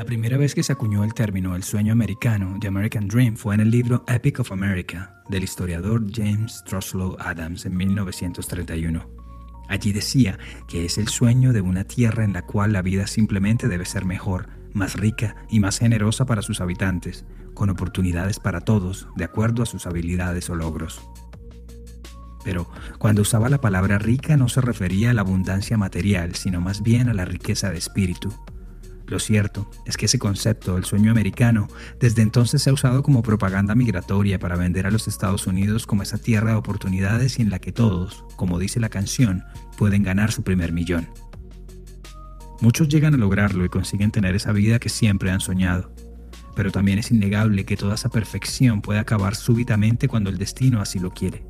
La primera vez que se acuñó el término el sueño americano, The American Dream, fue en el libro Epic of America del historiador James Truslow Adams en 1931. Allí decía que es el sueño de una tierra en la cual la vida simplemente debe ser mejor, más rica y más generosa para sus habitantes, con oportunidades para todos, de acuerdo a sus habilidades o logros. Pero cuando usaba la palabra rica no se refería a la abundancia material, sino más bien a la riqueza de espíritu. Lo cierto es que ese concepto, el sueño americano, desde entonces se ha usado como propaganda migratoria para vender a los Estados Unidos como esa tierra de oportunidades en la que todos, como dice la canción, pueden ganar su primer millón. Muchos llegan a lograrlo y consiguen tener esa vida que siempre han soñado. Pero también es innegable que toda esa perfección puede acabar súbitamente cuando el destino así lo quiere.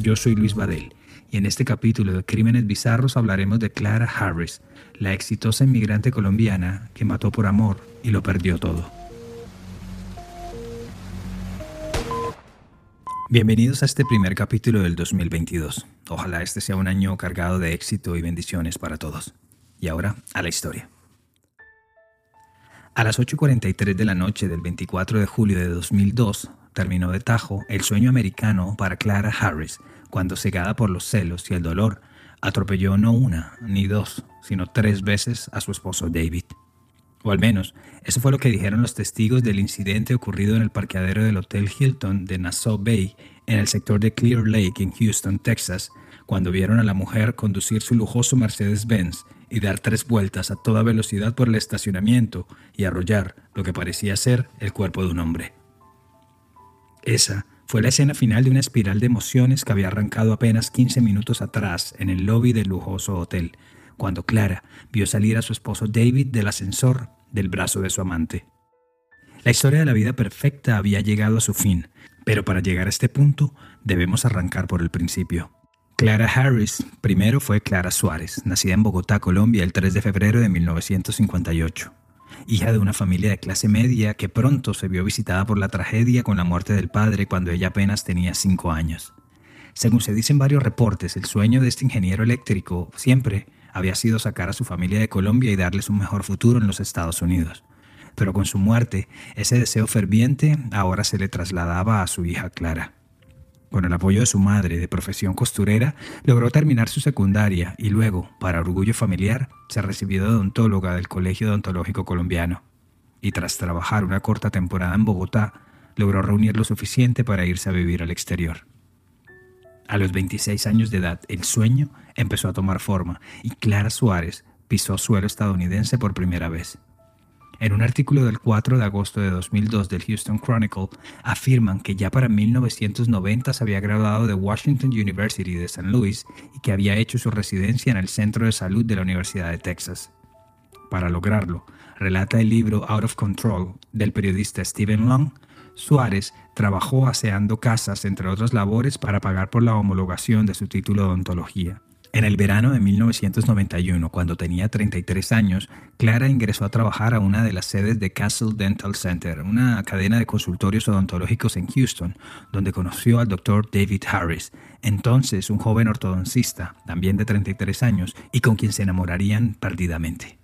Yo soy Luis Badel y en este capítulo de Crímenes Bizarros hablaremos de Clara Harris, la exitosa inmigrante colombiana que mató por amor y lo perdió todo. Bienvenidos a este primer capítulo del 2022. Ojalá este sea un año cargado de éxito y bendiciones para todos. Y ahora a la historia. A las 8.43 de la noche del 24 de julio de 2002, terminó de tajo el sueño americano para Clara Harris, cuando cegada por los celos y el dolor, atropelló no una ni dos, sino tres veces a su esposo David. O al menos, eso fue lo que dijeron los testigos del incidente ocurrido en el parqueadero del Hotel Hilton de Nassau Bay, en el sector de Clear Lake, en Houston, Texas, cuando vieron a la mujer conducir su lujoso Mercedes-Benz y dar tres vueltas a toda velocidad por el estacionamiento y arrollar lo que parecía ser el cuerpo de un hombre. Esa fue la escena final de una espiral de emociones que había arrancado apenas 15 minutos atrás en el lobby del lujoso hotel, cuando Clara vio salir a su esposo David del ascensor del brazo de su amante. La historia de la vida perfecta había llegado a su fin, pero para llegar a este punto debemos arrancar por el principio. Clara Harris primero fue Clara Suárez, nacida en Bogotá, Colombia, el 3 de febrero de 1958 hija de una familia de clase media que pronto se vio visitada por la tragedia con la muerte del padre cuando ella apenas tenía cinco años. Según se dicen varios reportes, el sueño de este ingeniero eléctrico siempre había sido sacar a su familia de Colombia y darles un mejor futuro en los Estados Unidos. Pero con su muerte, ese deseo ferviente ahora se le trasladaba a su hija Clara. Con el apoyo de su madre, de profesión costurera, logró terminar su secundaria y luego, para orgullo familiar, se recibió de odontóloga del Colegio Odontológico Colombiano. Y tras trabajar una corta temporada en Bogotá, logró reunir lo suficiente para irse a vivir al exterior. A los 26 años de edad, el sueño empezó a tomar forma y Clara Suárez pisó suelo estadounidense por primera vez. En un artículo del 4 de agosto de 2002 del Houston Chronicle, afirman que ya para 1990 se había graduado de Washington University de St. Louis y que había hecho su residencia en el Centro de Salud de la Universidad de Texas. Para lograrlo, relata el libro Out of Control del periodista Stephen Long, Suárez trabajó aseando casas, entre otras labores, para pagar por la homologación de su título de odontología. En el verano de 1991, cuando tenía 33 años, Clara ingresó a trabajar a una de las sedes de Castle Dental Center, una cadena de consultorios odontológicos en Houston, donde conoció al doctor David Harris, entonces un joven ortodoncista, también de 33 años, y con quien se enamorarían perdidamente.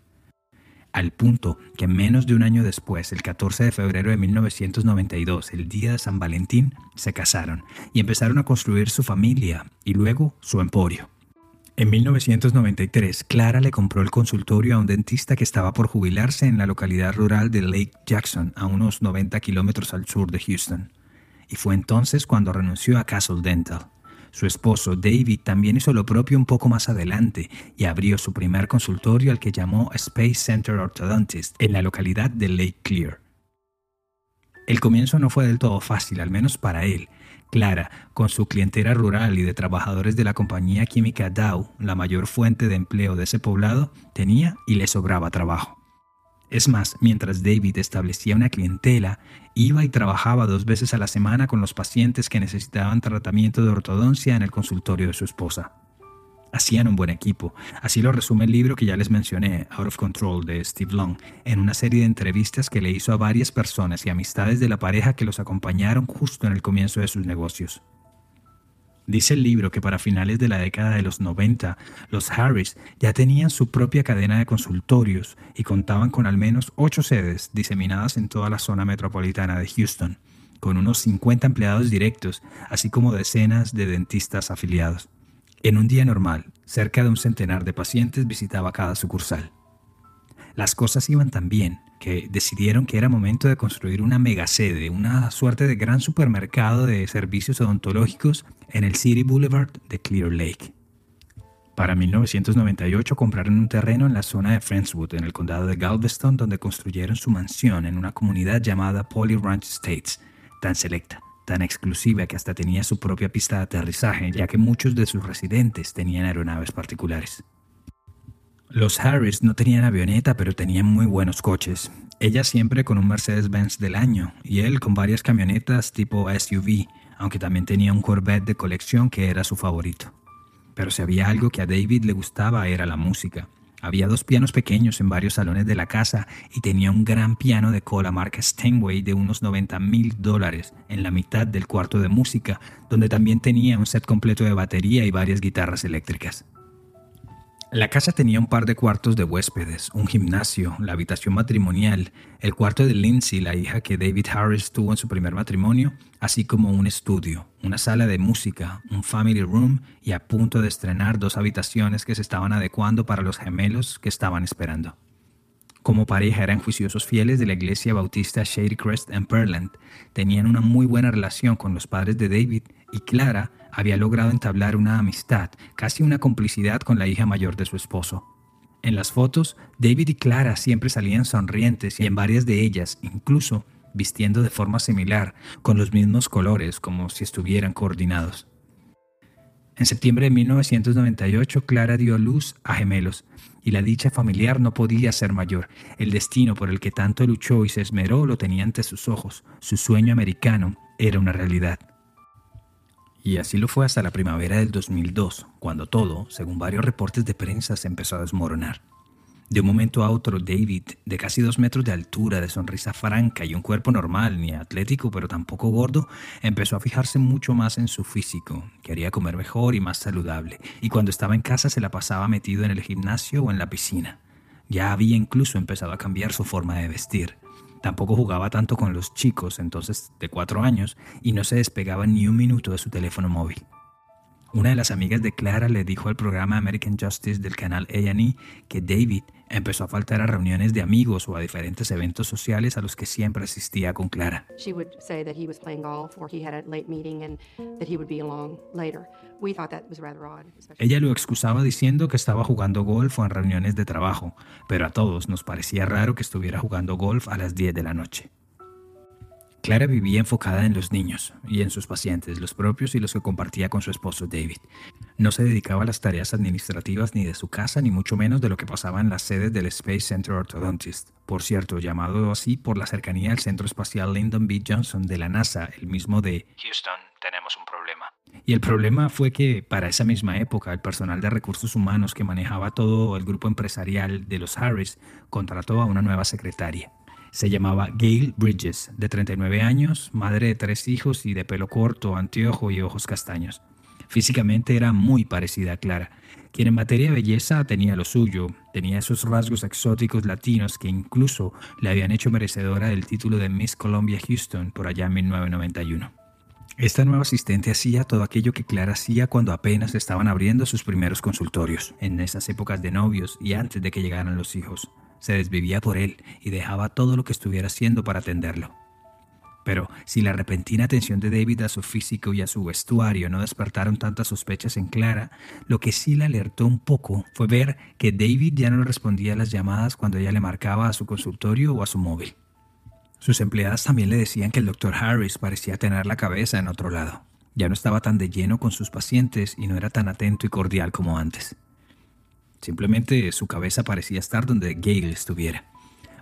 Al punto que menos de un año después, el 14 de febrero de 1992, el día de San Valentín, se casaron y empezaron a construir su familia y luego su emporio. En 1993, Clara le compró el consultorio a un dentista que estaba por jubilarse en la localidad rural de Lake Jackson, a unos 90 kilómetros al sur de Houston. Y fue entonces cuando renunció a Castle Dental. Su esposo David también hizo lo propio un poco más adelante y abrió su primer consultorio al que llamó Space Center Orthodontist en la localidad de Lake Clear. El comienzo no fue del todo fácil, al menos para él, Clara, con su clientela rural y de trabajadores de la compañía química Dow, la mayor fuente de empleo de ese poblado, tenía y le sobraba trabajo. Es más, mientras David establecía una clientela, iba y trabajaba dos veces a la semana con los pacientes que necesitaban tratamiento de ortodoncia en el consultorio de su esposa. Hacían un buen equipo, así lo resume el libro que ya les mencioné, Out of Control, de Steve Long, en una serie de entrevistas que le hizo a varias personas y amistades de la pareja que los acompañaron justo en el comienzo de sus negocios. Dice el libro que para finales de la década de los 90, los Harris ya tenían su propia cadena de consultorios y contaban con al menos ocho sedes diseminadas en toda la zona metropolitana de Houston, con unos 50 empleados directos, así como decenas de dentistas afiliados. En un día normal, cerca de un centenar de pacientes visitaba cada sucursal. Las cosas iban tan bien que decidieron que era momento de construir una megasede, una suerte de gran supermercado de servicios odontológicos en el City Boulevard de Clear Lake. Para 1998 compraron un terreno en la zona de Friendswood, en el condado de Galveston, donde construyeron su mansión en una comunidad llamada Poly Ranch Estates, tan selecta, tan exclusiva que hasta tenía su propia pista de aterrizaje, ya que muchos de sus residentes tenían aeronaves particulares. Los Harris no tenían avioneta, pero tenían muy buenos coches. Ella siempre con un Mercedes-Benz del año y él con varias camionetas tipo SUV, aunque también tenía un Corvette de colección que era su favorito. Pero si había algo que a David le gustaba era la música. Había dos pianos pequeños en varios salones de la casa y tenía un gran piano de cola marca Steinway de unos 90 mil dólares en la mitad del cuarto de música, donde también tenía un set completo de batería y varias guitarras eléctricas. La casa tenía un par de cuartos de huéspedes, un gimnasio, la habitación matrimonial, el cuarto de Lindsay, la hija que David Harris tuvo en su primer matrimonio, así como un estudio, una sala de música, un family room y a punto de estrenar dos habitaciones que se estaban adecuando para los gemelos que estaban esperando. Como pareja eran juiciosos fieles de la iglesia bautista Shady Crest en Pearland, tenían una muy buena relación con los padres de David y Clara había logrado entablar una amistad, casi una complicidad con la hija mayor de su esposo. En las fotos, David y Clara siempre salían sonrientes y en varias de ellas, incluso, vistiendo de forma similar, con los mismos colores, como si estuvieran coordinados. En septiembre de 1998, Clara dio luz a gemelos, y la dicha familiar no podía ser mayor. El destino por el que tanto luchó y se esmeró lo tenía ante sus ojos. Su sueño americano era una realidad. Y así lo fue hasta la primavera del 2002, cuando todo, según varios reportes de prensa, se empezó a desmoronar. De un momento a otro, David, de casi dos metros de altura, de sonrisa franca y un cuerpo normal, ni atlético pero tampoco gordo, empezó a fijarse mucho más en su físico. Quería comer mejor y más saludable, y cuando estaba en casa se la pasaba metido en el gimnasio o en la piscina. Ya había incluso empezado a cambiar su forma de vestir. Tampoco jugaba tanto con los chicos, entonces de cuatro años, y no se despegaba ni un minuto de su teléfono móvil. Una de las amigas de Clara le dijo al programa American Justice del canal A&E que David empezó a faltar a reuniones de amigos o a diferentes eventos sociales a los que siempre asistía con Clara. Ella lo excusaba diciendo que estaba jugando golf o en reuniones de trabajo, pero a todos nos parecía raro que estuviera jugando golf a las 10 de la noche. Clara vivía enfocada en los niños y en sus pacientes, los propios y los que compartía con su esposo David. No se dedicaba a las tareas administrativas ni de su casa, ni mucho menos de lo que pasaba en las sedes del Space Center Orthodontist, por cierto, llamado así por la cercanía al centro espacial Lyndon B. Johnson de la NASA, el mismo de Houston, tenemos un problema. Y el problema fue que para esa misma época el personal de recursos humanos que manejaba todo el grupo empresarial de los Harris contrató a una nueva secretaria. Se llamaba Gail Bridges, de 39 años, madre de tres hijos y de pelo corto, anteojo y ojos castaños. Físicamente era muy parecida a Clara, quien en materia de belleza tenía lo suyo, tenía esos rasgos exóticos latinos que incluso le habían hecho merecedora del título de Miss Columbia Houston por allá en 1991. Esta nueva asistente hacía todo aquello que Clara hacía cuando apenas estaban abriendo sus primeros consultorios, en esas épocas de novios y antes de que llegaran los hijos se desvivía por él y dejaba todo lo que estuviera haciendo para atenderlo. Pero si la repentina atención de David a su físico y a su vestuario no despertaron tantas sospechas en Clara, lo que sí la alertó un poco fue ver que David ya no respondía a las llamadas cuando ella le marcaba a su consultorio o a su móvil. Sus empleadas también le decían que el doctor Harris parecía tener la cabeza en otro lado. Ya no estaba tan de lleno con sus pacientes y no era tan atento y cordial como antes. Simplemente su cabeza parecía estar donde Gail estuviera.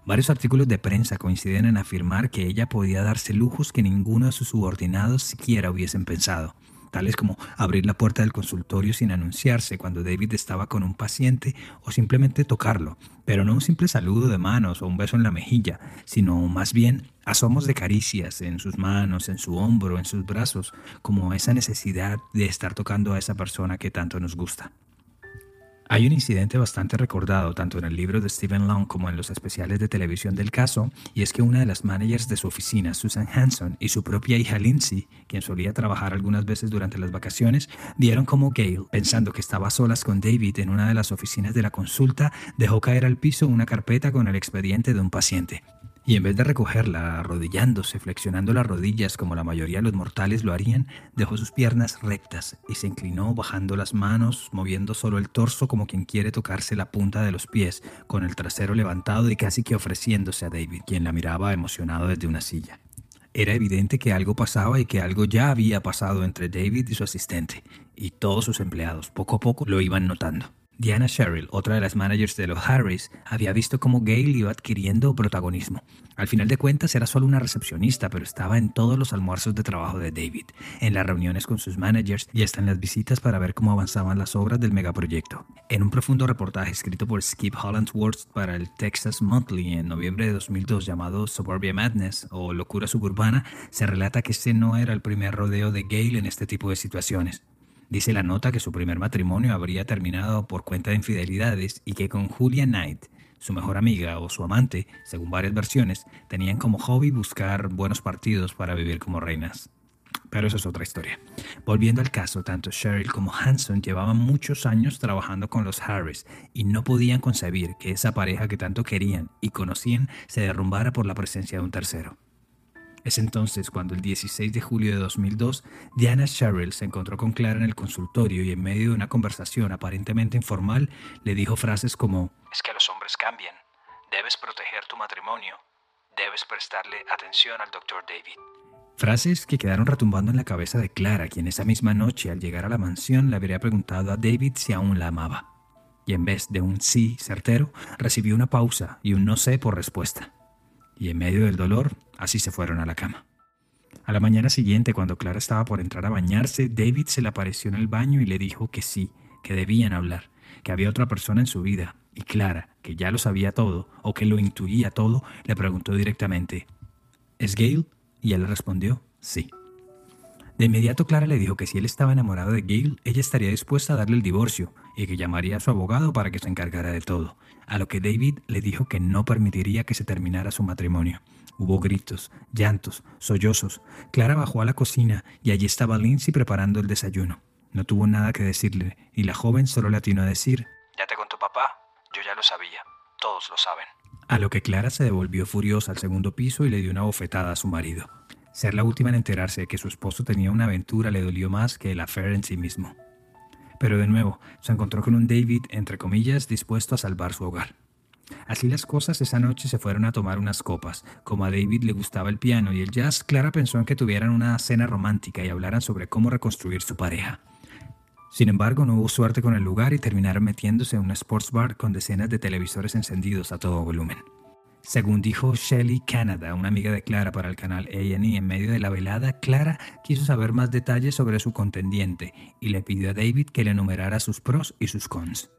Varios artículos de prensa coinciden en afirmar que ella podía darse lujos que ninguno de sus subordinados siquiera hubiesen pensado tales como abrir la puerta del consultorio sin anunciarse cuando David estaba con un paciente o simplemente tocarlo, pero no un simple saludo de manos o un beso en la mejilla, sino más bien asomos de caricias en sus manos, en su hombro, en sus brazos, como esa necesidad de estar tocando a esa persona que tanto nos gusta. Hay un incidente bastante recordado tanto en el libro de Stephen Long como en los especiales de televisión del caso, y es que una de las managers de su oficina, Susan Hanson, y su propia hija Lindsay, quien solía trabajar algunas veces durante las vacaciones, vieron como Gail, pensando que estaba a solas con David en una de las oficinas de la consulta, dejó caer al piso una carpeta con el expediente de un paciente y en vez de recogerla arrodillándose, flexionando las rodillas como la mayoría de los mortales lo harían, dejó sus piernas rectas y se inclinó bajando las manos, moviendo solo el torso como quien quiere tocarse la punta de los pies, con el trasero levantado y casi que ofreciéndose a David, quien la miraba emocionado desde una silla. Era evidente que algo pasaba y que algo ya había pasado entre David y su asistente, y todos sus empleados poco a poco lo iban notando. Diana Sherrill, otra de las managers de los Harris, había visto cómo Gail iba adquiriendo protagonismo. Al final de cuentas era solo una recepcionista, pero estaba en todos los almuerzos de trabajo de David, en las reuniones con sus managers y hasta en las visitas para ver cómo avanzaban las obras del megaproyecto. En un profundo reportaje escrito por Skip Hollandsworth para el Texas Monthly en noviembre de 2002 llamado Suburbia Madness o Locura Suburbana, se relata que ese no era el primer rodeo de Gail en este tipo de situaciones. Dice la nota que su primer matrimonio habría terminado por cuenta de infidelidades y que con Julia Knight, su mejor amiga o su amante, según varias versiones, tenían como hobby buscar buenos partidos para vivir como reinas. Pero eso es otra historia. Volviendo al caso, tanto Cheryl como Hanson llevaban muchos años trabajando con los Harris y no podían concebir que esa pareja que tanto querían y conocían se derrumbara por la presencia de un tercero. Es entonces cuando el 16 de julio de 2002, Diana Sherrill se encontró con Clara en el consultorio y en medio de una conversación aparentemente informal le dijo frases como, Es que los hombres cambian, debes proteger tu matrimonio, debes prestarle atención al doctor David. Frases que quedaron retumbando en la cabeza de Clara, quien esa misma noche al llegar a la mansión le habría preguntado a David si aún la amaba. Y en vez de un sí certero, recibió una pausa y un no sé por respuesta y en medio del dolor, así se fueron a la cama. A la mañana siguiente, cuando Clara estaba por entrar a bañarse, David se le apareció en el baño y le dijo que sí, que debían hablar, que había otra persona en su vida, y Clara, que ya lo sabía todo, o que lo intuía todo, le preguntó directamente, ¿Es Gail? Y él le respondió, sí. De inmediato Clara le dijo que si él estaba enamorado de Gail, ella estaría dispuesta a darle el divorcio y que llamaría a su abogado para que se encargara de todo, a lo que David le dijo que no permitiría que se terminara su matrimonio. Hubo gritos, llantos, sollozos. Clara bajó a la cocina y allí estaba Lindsay preparando el desayuno. No tuvo nada que decirle y la joven solo le atinó a decir, Ya te contó papá, yo ya lo sabía, todos lo saben. A lo que Clara se devolvió furiosa al segundo piso y le dio una bofetada a su marido. Ser la última en enterarse de que su esposo tenía una aventura le dolió más que el affair en sí mismo. Pero de nuevo, se encontró con un David, entre comillas, dispuesto a salvar su hogar. Así las cosas esa noche se fueron a tomar unas copas. Como a David le gustaba el piano y el jazz, Clara pensó en que tuvieran una cena romántica y hablaran sobre cómo reconstruir su pareja. Sin embargo, no hubo suerte con el lugar y terminaron metiéndose en un sports bar con decenas de televisores encendidos a todo volumen. Según dijo Shelly Canada, una amiga de Clara para el canal A&E en medio de la velada, Clara quiso saber más detalles sobre su contendiente y le pidió a David que le enumerara sus pros y sus cons.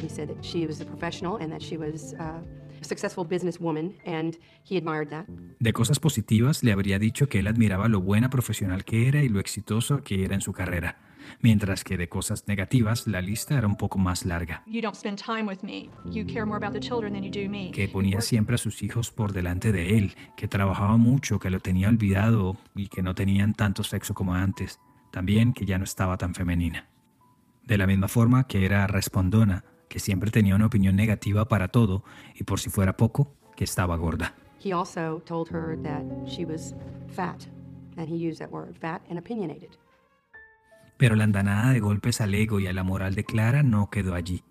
He said that she was a professional and that she was uh, a successful businesswoman, and he admired that. De cosas positivas, le habría dicho que él admiraba lo buena profesional que era y lo exitoso que era en su carrera mientras que de cosas negativas la lista era un poco más larga. Que ponía siempre a sus hijos por delante de él, que trabajaba mucho, que lo tenía olvidado y que no tenían tanto sexo como antes. También que ya no estaba tan femenina. De la misma forma que era respondona, que siempre tenía una opinión negativa para todo y por si fuera poco, que estaba gorda. He also told her that she was fat, and he used that word, fat and opinionated. Pero la andanada de golpes al ego y a la moral de Clara no quedó allí.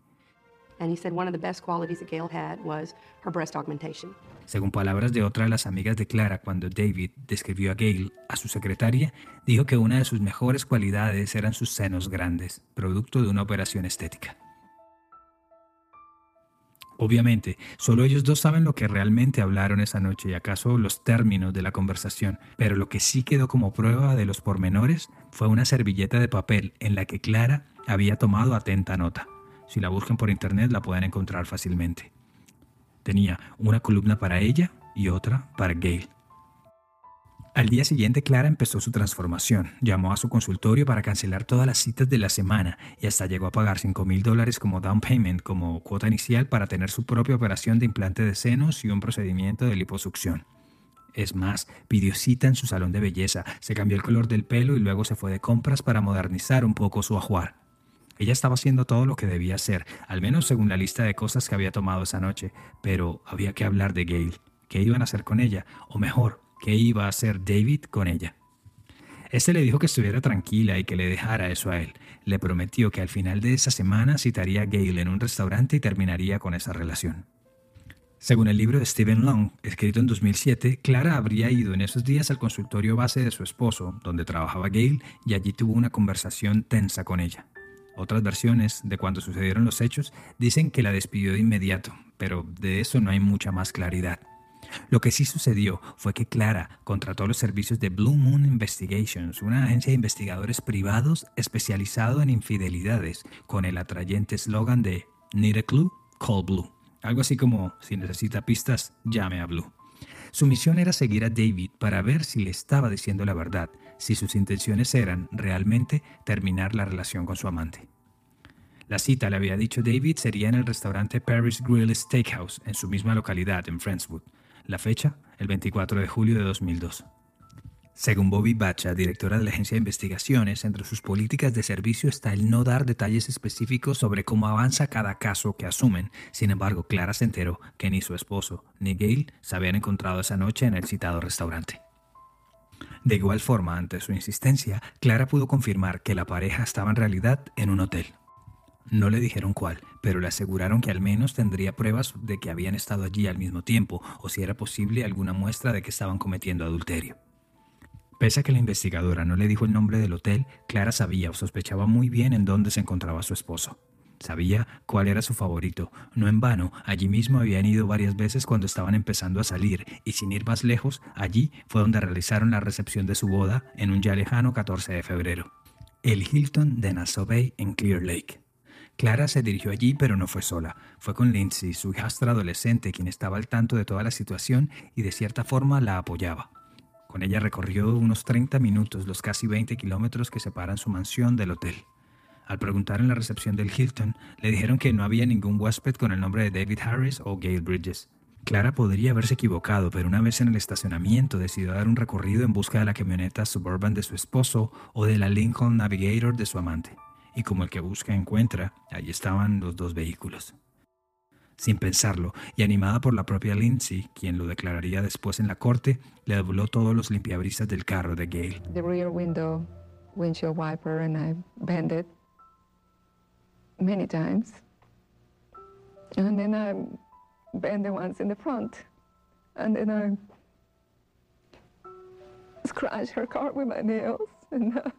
And he said one of the best qualities that Gail had was her breast augmentation. Según palabras de otra de las amigas de Clara, cuando David describió a Gail, a su secretaria, dijo que una de sus mejores cualidades eran sus senos grandes, producto de una operación estética. Obviamente, solo ellos dos saben lo que realmente hablaron esa noche y acaso los términos de la conversación, pero lo que sí quedó como prueba de los pormenores fue una servilleta de papel en la que Clara había tomado atenta nota. Si la buscan por internet la pueden encontrar fácilmente. Tenía una columna para ella y otra para Gail. Al día siguiente, Clara empezó su transformación. Llamó a su consultorio para cancelar todas las citas de la semana y hasta llegó a pagar 5 mil dólares como down payment, como cuota inicial, para tener su propia operación de implante de senos y un procedimiento de liposucción. Es más, pidió cita en su salón de belleza, se cambió el color del pelo y luego se fue de compras para modernizar un poco su ajuar. Ella estaba haciendo todo lo que debía hacer, al menos según la lista de cosas que había tomado esa noche, pero había que hablar de Gail. ¿Qué iban a hacer con ella? O mejor, ¿qué iba a hacer David con ella? Este le dijo que estuviera tranquila y que le dejara eso a él. Le prometió que al final de esa semana citaría a Gail en un restaurante y terminaría con esa relación. Según el libro de Stephen Long, escrito en 2007, Clara habría ido en esos días al consultorio base de su esposo, donde trabajaba Gail, y allí tuvo una conversación tensa con ella. Otras versiones de cuando sucedieron los hechos dicen que la despidió de inmediato, pero de eso no hay mucha más claridad. Lo que sí sucedió fue que Clara contrató los servicios de Blue Moon Investigations, una agencia de investigadores privados especializado en infidelidades, con el atrayente eslogan de Need a clue? Call Blue. Algo así como, si necesita pistas, llame a Blue. Su misión era seguir a David para ver si le estaba diciendo la verdad, si sus intenciones eran realmente terminar la relación con su amante. La cita, le había dicho David, sería en el restaurante Paris Grill Steakhouse, en su misma localidad, en Friendswood. La fecha, el 24 de julio de 2002. Según Bobby Bacha, directora de la agencia de investigaciones, entre sus políticas de servicio está el no dar detalles específicos sobre cómo avanza cada caso que asumen. Sin embargo, Clara se enteró que ni su esposo ni Gail se habían encontrado esa noche en el citado restaurante. De igual forma, ante su insistencia, Clara pudo confirmar que la pareja estaba en realidad en un hotel. No le dijeron cuál, pero le aseguraron que al menos tendría pruebas de que habían estado allí al mismo tiempo, o si era posible alguna muestra de que estaban cometiendo adulterio. Pese a que la investigadora no le dijo el nombre del hotel, Clara sabía o sospechaba muy bien en dónde se encontraba su esposo. Sabía cuál era su favorito. No en vano, allí mismo habían ido varias veces cuando estaban empezando a salir, y sin ir más lejos, allí fue donde realizaron la recepción de su boda en un ya lejano 14 de febrero. El Hilton de Nassau Bay en Clear Lake. Clara se dirigió allí, pero no fue sola. Fue con Lindsay, su hijastra adolescente, quien estaba al tanto de toda la situación y de cierta forma la apoyaba. Con ella recorrió unos 30 minutos los casi 20 kilómetros que separan su mansión del hotel. Al preguntar en la recepción del Hilton, le dijeron que no había ningún huésped con el nombre de David Harris o Gail Bridges. Clara podría haberse equivocado, pero una vez en el estacionamiento decidió dar un recorrido en busca de la camioneta Suburban de su esposo o de la Lincoln Navigator de su amante. Y como el que busca encuentra, allí estaban los dos vehículos. Sin pensarlo, y animada por la propia Lindsay, quien lo declararía después en la corte, le dobló todos los limpiabrisas del carro de Gail. The rear window windshield wiper and I bent it many times. And then I bend the ones in the front. And then I scratch her car with my nails. And, uh,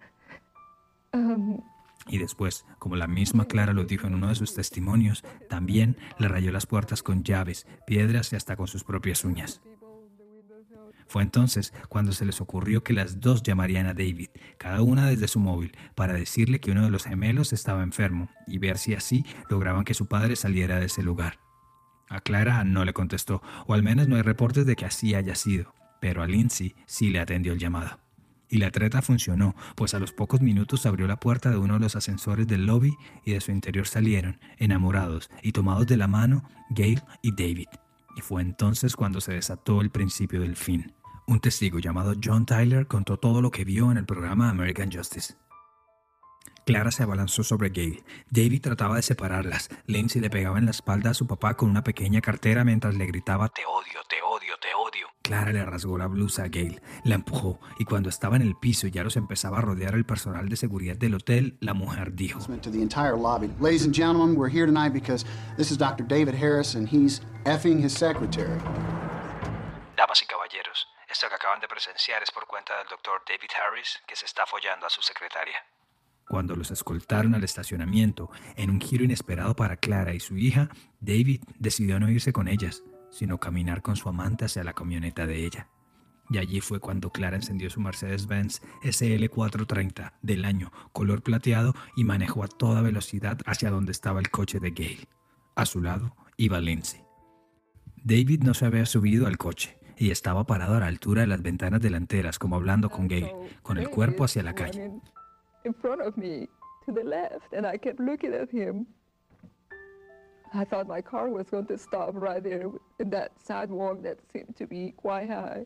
um, Y después, como la misma Clara lo dijo en uno de sus testimonios, también le rayó las puertas con llaves, piedras y hasta con sus propias uñas. Fue entonces cuando se les ocurrió que las dos llamarían a David, cada una desde su móvil, para decirle que uno de los gemelos estaba enfermo y ver si así lograban que su padre saliera de ese lugar. A Clara no le contestó, o al menos no hay reportes de que así haya sido, pero a Lindsay sí le atendió el llamado. Y la treta funcionó, pues a los pocos minutos abrió la puerta de uno de los ascensores del lobby y de su interior salieron, enamorados y tomados de la mano, Gail y David. Y fue entonces cuando se desató el principio del fin. Un testigo llamado John Tyler contó todo lo que vio en el programa American Justice. Clara se abalanzó sobre Gail. David trataba de separarlas. Lindsay le pegaba en la espalda a su papá con una pequeña cartera mientras le gritaba Te odio, te odio te odio. Clara le rasgó la blusa a Gail, la empujó y cuando estaba en el piso y ya los empezaba a rodear el personal de seguridad del hotel, la mujer dijo: to the entire lobby. Ladies and gentlemen, we're here tonight because this is Dr. David Harris and he's effing his secretary. Damas y caballeros, esto que acaban de presenciar es por cuenta del doctor David Harris, que se está follando a su secretaria. Cuando los escoltaron al estacionamiento, en un giro inesperado para Clara y su hija, David decidió no irse con ellas, sino caminar con su amante hacia la camioneta de ella. Y allí fue cuando Clara encendió su Mercedes-Benz SL430 del año, color plateado, y manejó a toda velocidad hacia donde estaba el coche de Gail. A su lado iba Lindsay. David no se había subido al coche y estaba parado a la altura de las ventanas delanteras, como hablando con Gail, con el cuerpo hacia la calle. In front of me to the left, and I kept looking at him. I thought my car was going to stop right there in that sidewalk that seemed to be quite high.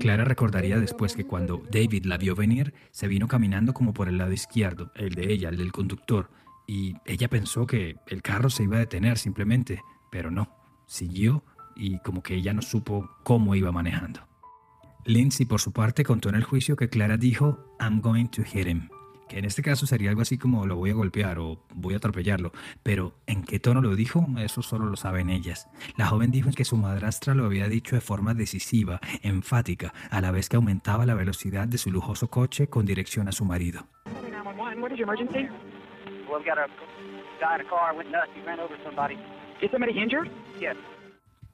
Clara recordaría después que cuando David la vio venir, se vino caminando como por el lado izquierdo, el de ella, el del conductor, y ella pensó que el carro se iba a detener simplemente, pero no, siguió y como que ella no supo cómo iba manejando. Lindsay, por su parte, contó en el juicio que Clara dijo, I'm going to hit him, que en este caso sería algo así como lo voy a golpear o voy a atropellarlo, pero en qué tono lo dijo, eso solo lo saben ellas. La joven dijo que su madrastra lo había dicho de forma decisiva, enfática, a la vez que aumentaba la velocidad de su lujoso coche con dirección a su marido.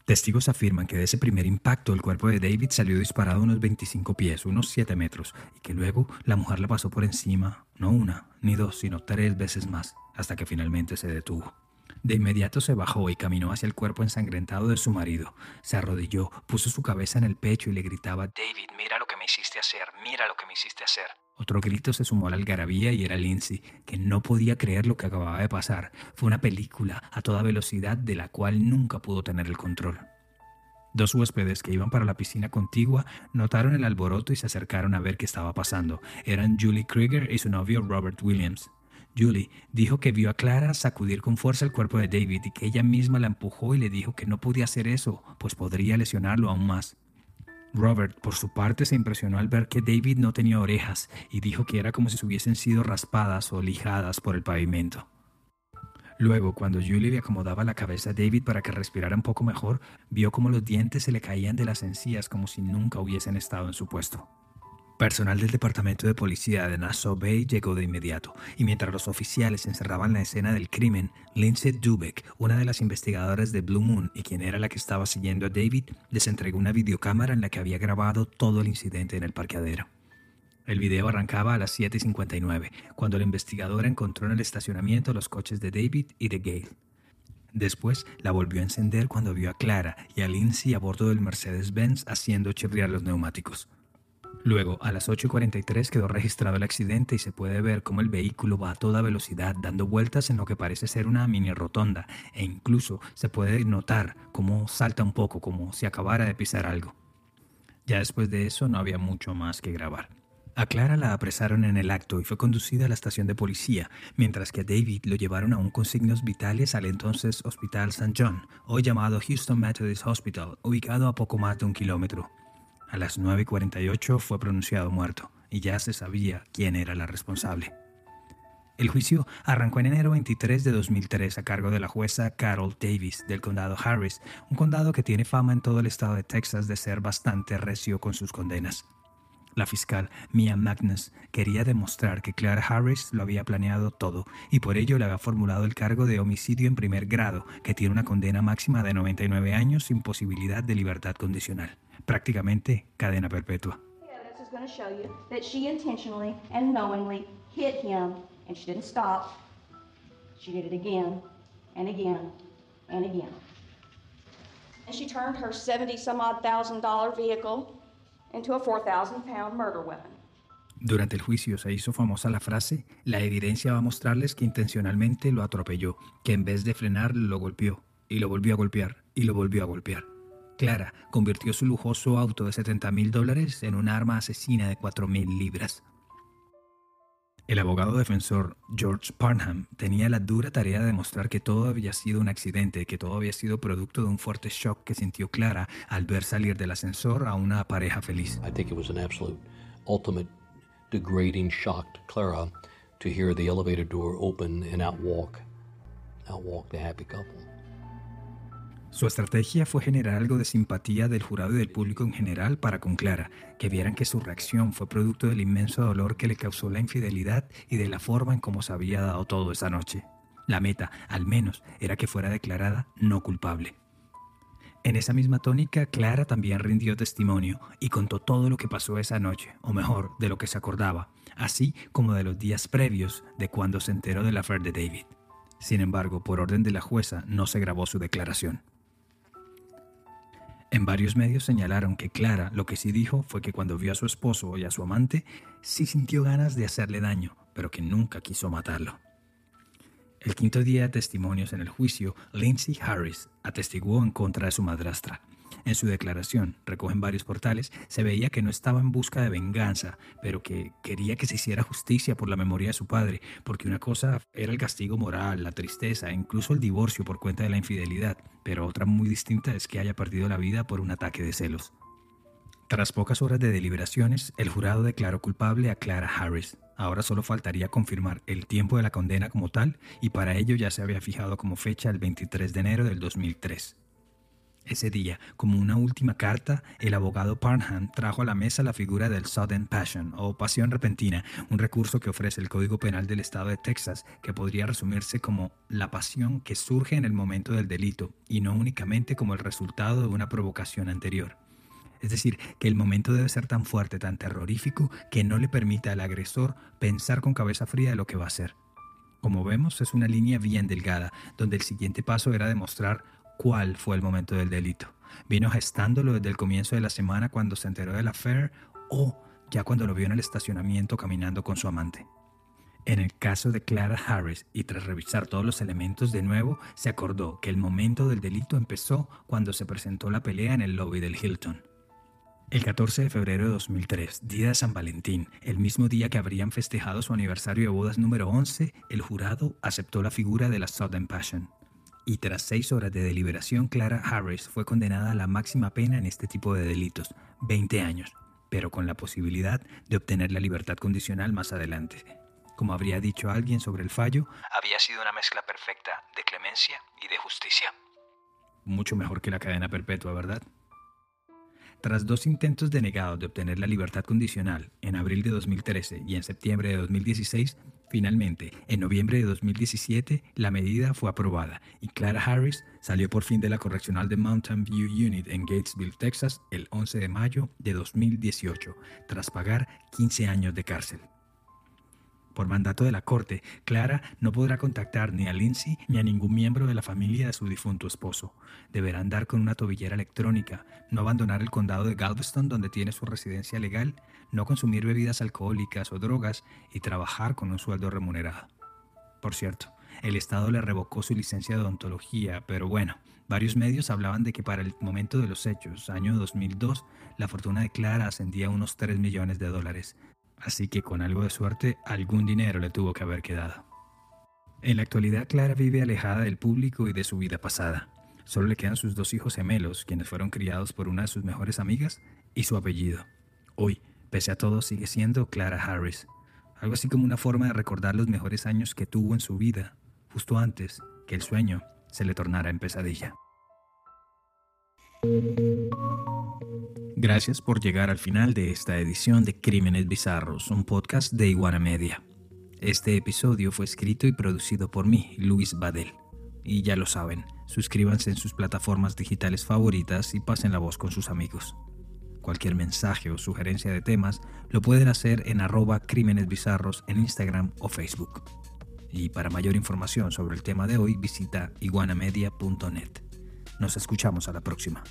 Testigos afirman que de ese primer impacto el cuerpo de David salió disparado unos 25 pies, unos 7 metros, y que luego la mujer le pasó por encima, no una, ni dos, sino tres veces más, hasta que finalmente se detuvo. De inmediato se bajó y caminó hacia el cuerpo ensangrentado de su marido. Se arrodilló, puso su cabeza en el pecho y le gritaba, David, mira lo que mira lo que me hiciste hacer. Otro grito se sumó a la algarabía y era Lindsay, que no podía creer lo que acababa de pasar. Fue una película a toda velocidad de la cual nunca pudo tener el control. Dos huéspedes que iban para la piscina contigua notaron el alboroto y se acercaron a ver qué estaba pasando. Eran Julie Krieger y su novio Robert Williams. Julie dijo que vio a Clara sacudir con fuerza el cuerpo de David y que ella misma la empujó y le dijo que no podía hacer eso, pues podría lesionarlo aún más. Robert, por su parte, se impresionó al ver que David no tenía orejas y dijo que era como si hubiesen sido raspadas o lijadas por el pavimento. Luego, cuando Julie le acomodaba la cabeza a David para que respirara un poco mejor, vio como los dientes se le caían de las encías como si nunca hubiesen estado en su puesto. Personal del Departamento de Policía de Nassau Bay llegó de inmediato, y mientras los oficiales encerraban la escena del crimen, Lindsay Dubeck, una de las investigadoras de Blue Moon y quien era la que estaba siguiendo a David, les entregó una videocámara en la que había grabado todo el incidente en el parqueadero. El video arrancaba a las 7.59, cuando la investigadora encontró en el estacionamiento los coches de David y de Gail. Después la volvió a encender cuando vio a Clara y a Lindsay a bordo del Mercedes-Benz haciendo chirriar los neumáticos. Luego, a las 8.43 quedó registrado el accidente y se puede ver cómo el vehículo va a toda velocidad dando vueltas en lo que parece ser una mini rotonda e incluso se puede notar cómo salta un poco como si acabara de pisar algo. Ya después de eso no había mucho más que grabar. A Clara la apresaron en el acto y fue conducida a la estación de policía, mientras que a David lo llevaron aún con signos vitales al entonces Hospital St. John, hoy llamado Houston Methodist Hospital, ubicado a poco más de un kilómetro. A las 9.48 fue pronunciado muerto y ya se sabía quién era la responsable. El juicio arrancó en enero 23 de 2003 a cargo de la jueza Carol Davis del condado Harris, un condado que tiene fama en todo el estado de Texas de ser bastante recio con sus condenas. La fiscal Mia Magnus quería demostrar que Clara Harris lo había planeado todo y por ello le había formulado el cargo de homicidio en primer grado, que tiene una condena máxima de 99 años sin posibilidad de libertad condicional. Prácticamente cadena perpetua. And she turned her 70 some odd thousand dollar vehicle into a 4,000 pound murder weapon. Durante el juicio se hizo famosa la frase, la evidencia va a mostrarles que intencionalmente lo atropelló, que en vez de frenar lo golpeó, y lo volvió a golpear, y lo volvió a golpear. Clara convirtió su lujoso auto de 70 mil dólares en un arma asesina de 4 mil libras. El abogado defensor George Parnham tenía la dura tarea de demostrar que todo había sido un accidente, que todo había sido producto de un fuerte shock que sintió Clara al ver salir del ascensor a una pareja feliz. I think it was an absolute ultimate degrading shock to Clara to hear the elevator door open and out walk, the happy couple. Su estrategia fue generar algo de simpatía del jurado y del público en general para con Clara, que vieran que su reacción fue producto del inmenso dolor que le causó la infidelidad y de la forma en cómo se había dado todo esa noche. La meta, al menos, era que fuera declarada no culpable. En esa misma tónica, Clara también rindió testimonio y contó todo lo que pasó esa noche, o mejor, de lo que se acordaba, así como de los días previos de cuando se enteró de la affair de David. Sin embargo, por orden de la jueza, no se grabó su declaración. En varios medios señalaron que Clara lo que sí dijo fue que cuando vio a su esposo y a su amante, sí sintió ganas de hacerle daño, pero que nunca quiso matarlo. El quinto día de testimonios en el juicio, Lindsay Harris atestiguó en contra de su madrastra, en su declaración, recogen varios portales, se veía que no estaba en busca de venganza, pero que quería que se hiciera justicia por la memoria de su padre, porque una cosa era el castigo moral, la tristeza, incluso el divorcio por cuenta de la infidelidad, pero otra muy distinta es que haya perdido la vida por un ataque de celos. Tras pocas horas de deliberaciones, el jurado declaró culpable a Clara Harris. Ahora solo faltaría confirmar el tiempo de la condena como tal y para ello ya se había fijado como fecha el 23 de enero del 2003. Ese día, como una última carta, el abogado Parnham trajo a la mesa la figura del sudden passion o pasión repentina, un recurso que ofrece el Código Penal del Estado de Texas que podría resumirse como la pasión que surge en el momento del delito y no únicamente como el resultado de una provocación anterior. Es decir, que el momento debe ser tan fuerte, tan terrorífico, que no le permita al agresor pensar con cabeza fría de lo que va a hacer. Como vemos, es una línea bien delgada, donde el siguiente paso era demostrar cuál fue el momento del delito. ¿Vino gestándolo desde el comienzo de la semana cuando se enteró de la affair o ya cuando lo vio en el estacionamiento caminando con su amante? En el caso de Clara Harris, y tras revisar todos los elementos de nuevo, se acordó que el momento del delito empezó cuando se presentó la pelea en el lobby del Hilton. El 14 de febrero de 2003, día de San Valentín, el mismo día que habrían festejado su aniversario de bodas número 11, el jurado aceptó la figura de la Southern Passion y tras seis horas de deliberación, Clara Harris fue condenada a la máxima pena en este tipo de delitos, 20 años, pero con la posibilidad de obtener la libertad condicional más adelante. Como habría dicho alguien sobre el fallo, había sido una mezcla perfecta de clemencia y de justicia. Mucho mejor que la cadena perpetua, ¿verdad? Tras dos intentos denegados de obtener la libertad condicional en abril de 2013 y en septiembre de 2016, Finalmente, en noviembre de 2017, la medida fue aprobada y Clara Harris salió por fin de la correccional de Mountain View Unit en Gatesville, Texas, el 11 de mayo de 2018, tras pagar 15 años de cárcel. Por mandato de la Corte, Clara no podrá contactar ni a Lindsay ni a ningún miembro de la familia de su difunto esposo. Deberá andar con una tobillera electrónica, no abandonar el condado de Galveston donde tiene su residencia legal, no consumir bebidas alcohólicas o drogas y trabajar con un sueldo remunerado. Por cierto, el Estado le revocó su licencia de odontología, pero bueno, varios medios hablaban de que para el momento de los hechos, año 2002, la fortuna de Clara ascendía a unos 3 millones de dólares, así que con algo de suerte algún dinero le tuvo que haber quedado. En la actualidad Clara vive alejada del público y de su vida pasada. Solo le quedan sus dos hijos gemelos, quienes fueron criados por una de sus mejores amigas, y su apellido. Hoy, pese a todo, sigue siendo Clara Harris. Algo así como una forma de recordar los mejores años que tuvo en su vida, justo antes que el sueño se le tornara en pesadilla. Gracias por llegar al final de esta edición de Crímenes Bizarros, un podcast de Iguana Media. Este episodio fue escrito y producido por mí, Luis Badel. Y ya lo saben, suscríbanse en sus plataformas digitales favoritas y pasen la voz con sus amigos. Cualquier mensaje o sugerencia de temas lo pueden hacer en arroba crímenes bizarros en Instagram o Facebook. Y para mayor información sobre el tema de hoy visita iguanamedia.net. Nos escuchamos a la próxima.